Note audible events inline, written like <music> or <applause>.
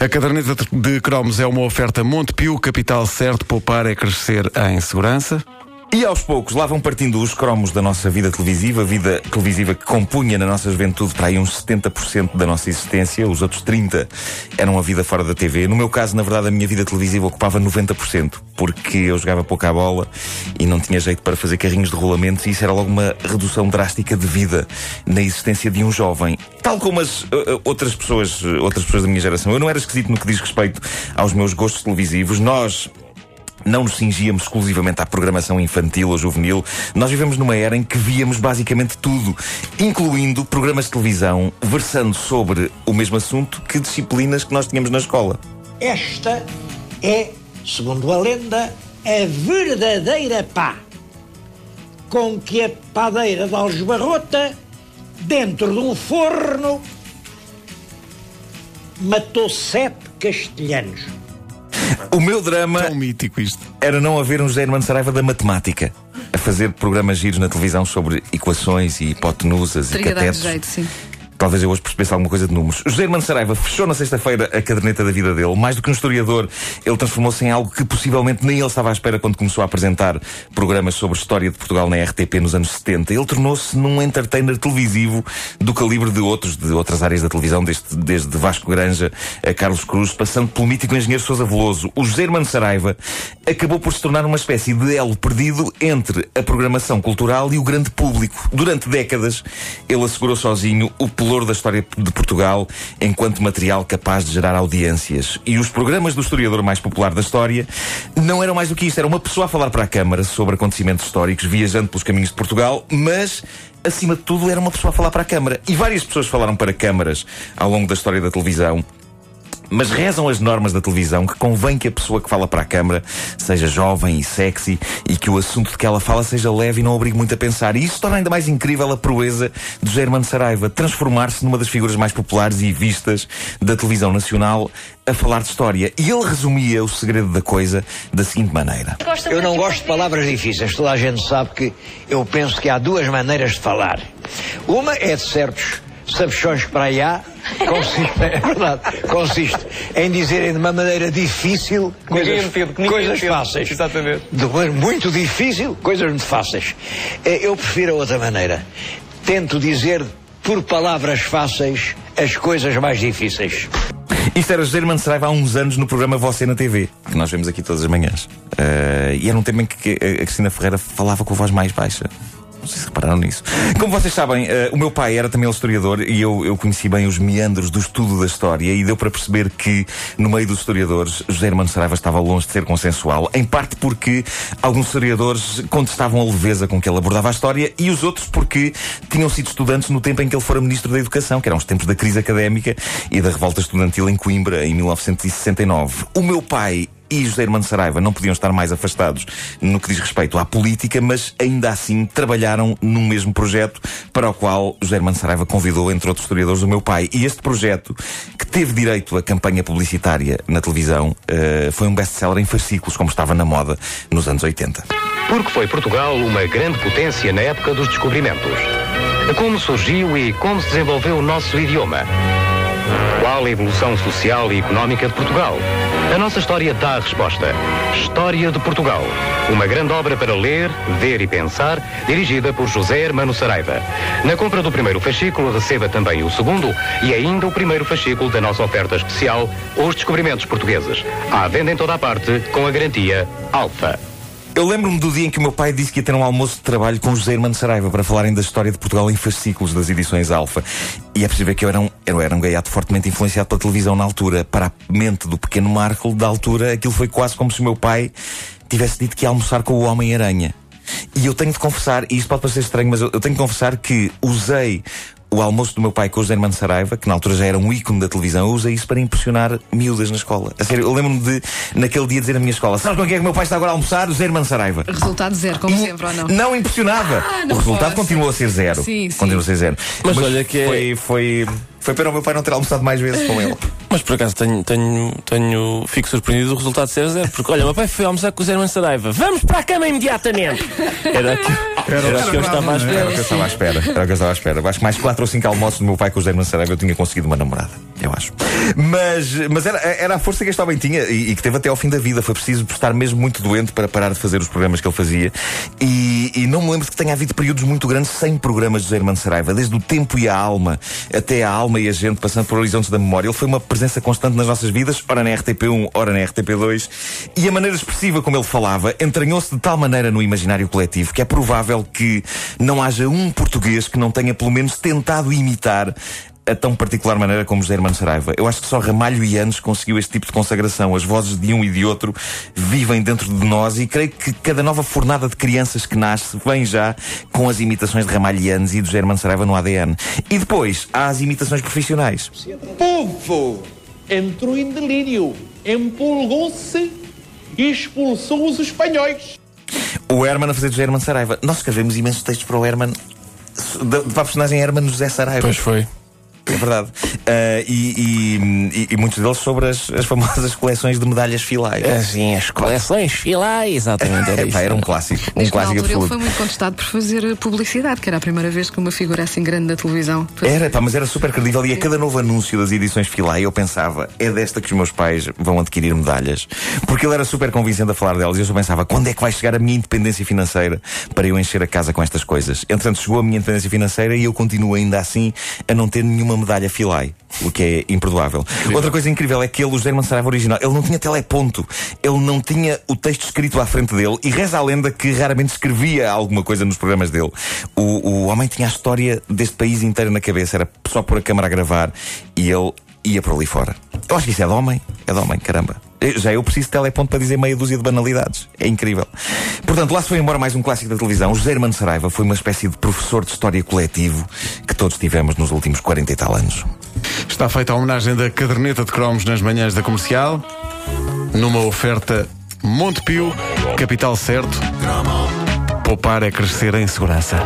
A caderneta de cromos é uma oferta Montepio, capital certo, poupar é crescer em segurança. E aos poucos lá vão partindo os cromos da nossa vida televisiva, vida televisiva que compunha na nossa juventude para aí uns 70% da nossa existência, os outros 30% eram a vida fora da TV. No meu caso, na verdade, a minha vida televisiva ocupava 90%, porque eu jogava pouca bola e não tinha jeito para fazer carrinhos de rolamentos e isso era logo uma redução drástica de vida na existência de um jovem. Tal como as uh, outras pessoas, uh, outras pessoas da minha geração. Eu não era esquisito no que diz respeito aos meus gostos televisivos. Nós não nos cingíamos exclusivamente à programação infantil ou juvenil. Nós vivemos numa era em que víamos basicamente tudo, incluindo programas de televisão versando sobre o mesmo assunto que disciplinas que nós tínhamos na escola. Esta é, segundo a lenda, a verdadeira pá com que a padeira de Algebarrota, dentro de um forno, matou sete castelhanos. O meu drama Tão mítico isto. era não haver um José Hermano Saraiva da matemática a fazer programas giros na televisão sobre equações e hipotenusas e Teria dado catetos. jeito, sim. Talvez eu hoje percebesse alguma coisa de números. José Hermano Saraiva fechou na sexta-feira a caderneta da vida dele. Mais do que um historiador, ele transformou-se em algo que possivelmente nem ele estava à espera quando começou a apresentar programas sobre história de Portugal na RTP nos anos 70. Ele tornou-se num entertainer televisivo do calibre de outros, de outras áreas da televisão, desde, desde Vasco Granja a Carlos Cruz, passando pelo mítico engenheiro Sousa Veloso. O José Hermano Saraiva acabou por se tornar uma espécie de elo perdido entre a programação cultural e o grande público. Durante décadas, ele assegurou sozinho o pelour da história de Portugal enquanto material capaz de gerar audiências. E os programas do historiador mais popular da história não eram mais do que isto. Era uma pessoa a falar para a Câmara sobre acontecimentos históricos, viajando pelos caminhos de Portugal, mas acima de tudo, era uma pessoa a falar para a Câmara. E várias pessoas falaram para câmaras ao longo da história da televisão. Mas rezam as normas da televisão que convém que a pessoa que fala para a câmara seja jovem e sexy e que o assunto de que ela fala seja leve e não obrigue muito a pensar. E isso torna ainda mais incrível a proeza de José Hermano Saraiva transformar-se numa das figuras mais populares e vistas da televisão nacional a falar de história. E ele resumia o segredo da coisa da seguinte maneira. Eu não gosto de palavras difíceis. Toda a gente sabe que eu penso que há duas maneiras de falar. Uma é de certos sabichões para aí há, consiste, é verdade, consiste em dizerem de uma maneira difícil coisas, entende, coisas entende. fáceis. Exatamente. De maneira muito difícil, coisas muito fáceis. Eh, Eu prefiro a outra maneira. Tento dizer por palavras fáceis as coisas mais difíceis. Isto era José Saraiva há uns anos no programa Você na TV, que nós vemos aqui todas as manhãs. Eh, e era um tema em que a Cristina Ferreira falava com a voz mais baixa. Sei se repararam nisso. Como vocês sabem, eh, o meu pai era também historiador e eu, eu conheci bem os meandros do estudo da história e deu para perceber que, no meio dos historiadores, José Hermano Saraiva estava longe de ser consensual, em parte porque alguns historiadores contestavam a leveza com que ele abordava a história e os outros porque tinham sido estudantes no tempo em que ele fora Ministro da Educação, que eram os tempos da crise académica e da revolta estudantil em Coimbra, em 1969. O meu pai e José Hermano Saraiva não podiam estar mais afastados no que diz respeito à política, mas ainda assim trabalharam num mesmo projeto para o qual José Hermano Saraiva convidou, entre outros historiadores, o meu pai. E este projeto, que teve direito a campanha publicitária na televisão, eh, foi um best-seller em fascículos, como estava na moda nos anos 80. Porque foi Portugal uma grande potência na época dos descobrimentos. Como surgiu e como se desenvolveu o nosso idioma? Qual a evolução social e económica de Portugal? A nossa história dá a resposta. História de Portugal. Uma grande obra para ler, ver e pensar, dirigida por José Hermano Saraiva. Na compra do primeiro fascículo, receba também o segundo e ainda o primeiro fascículo da nossa oferta especial, Os Descobrimentos Portugueses. À venda em toda a parte, com a garantia Alfa. Eu lembro-me do dia em que o meu pai disse que ia ter um almoço de trabalho com José Hermano Saraiva para falarem da história de Portugal em fascículos das edições Alfa. E é possível que eu era um, eu era um gaiato fortemente influenciado pela televisão na altura. Para a mente do pequeno Marco, da altura, aquilo foi quase como se o meu pai tivesse dito que ia almoçar com o Homem-Aranha. E eu tenho de confessar, e isto pode parecer estranho, mas eu, eu tenho de confessar que usei o almoço do meu pai com o José Hermano Saraiva, que na altura já era um ícone da televisão, usa isso para impressionar miúdas na escola. A sério, eu lembro-me de, naquele dia, dizer à minha escola: Sabes com quem é que o meu pai está agora a almoçar? O José Hermano Saraiva. Resultado zero, como sempre, ou não? Não impressionava. Ah, não o resultado continuou a ser zero. Sim, sim. Continuou a ser zero. Mas olha que é- foi, foi, foi pena o meu pai não ter almoçado mais vezes com ele. <laughs> Mas por acaso tenho, tenho, tenho, fico surpreendido do resultado ser zero. Porque olha, meu pai foi almoçar com o Zé Hermano Saraiva. Vamos para a cama imediatamente! <laughs> Era aquilo, era o que eu estava à Era o espera. que eu estava à espera. Era o que eu estava à espera. Acho que mais 4 ou 5 almoços do meu pai com o José Hermano Saraiva eu tinha conseguido uma namorada. Eu acho. Mas, mas era, era a força que este homem tinha e, e que teve até ao fim da vida. Foi preciso estar mesmo muito doente para parar de fazer os programas que ele fazia. E, e não me lembro de que tenha havido períodos muito grandes sem programas de José Hermano Saraiva. Desde o tempo e a alma até a alma e a gente, passando por horizontes da memória. Ele foi uma presença constante nas nossas vidas, ora na RTP1, ora na RTP2. E a maneira expressiva como ele falava entranhou-se de tal maneira no imaginário coletivo que é provável que não haja um português que não tenha pelo menos tentado imitar a tão particular maneira como José Hermano Saraiva. Eu acho que só Ramalho e Anos conseguiu este tipo de consagração. As vozes de um e de outro vivem dentro de nós e creio que cada nova fornada de crianças que nasce vem já com as imitações de Ramalho e Anos e do José Hermano Saraiva no ADN. E depois há as imitações profissionais. povo entrou em delírio, empolgou-se e expulsou os espanhóis. O Herman a fazer José Hermano Saraiva. Nós escrevemos imensos textos para o Herman, para a personagem Herman José Saraiva. Pois foi. É verdade. Ah, e, e- e- e muitos deles sobre as, as famosas coleções de medalhas filais. Assim, as coleções filais, exatamente. Era, <laughs> Epá, era um clássico. Um Desde clássico altura ele absoluto. foi muito contestado por fazer publicidade, que era a primeira vez que uma figura assim grande da televisão. Era, pá, mas era super credível e a cada novo anúncio das edições Filai eu pensava, é desta que os meus pais vão adquirir medalhas. Porque ele era super convincente a falar delas e eu só pensava, quando é que vai chegar a minha independência financeira para eu encher a casa com estas coisas? Entretanto, chegou a minha independência financeira e eu continuo ainda assim a não ter nenhuma medalha Filai. O que é imperdoável. Outra coisa incrível é que ele, o José Saraiva original, ele não tinha teleponto. Ele não tinha o texto escrito à frente dele e reza a lenda que raramente escrevia alguma coisa nos programas dele. O, o homem tinha a história deste país inteiro na cabeça, era só pôr a câmara a gravar e ele ia por ali fora. Eu acho que isso é de homem, é de homem, caramba. Já eu preciso de teleponto para dizer meia dúzia de banalidades. É incrível. Portanto, lá se foi embora mais um clássico da televisão. O José Hermano Saraiva foi uma espécie de professor de história coletivo que todos tivemos nos últimos 40 e tal anos. Está feita a homenagem da caderneta de cromos nas manhãs da comercial, numa oferta Montepio, capital certo. Poupar é crescer em segurança.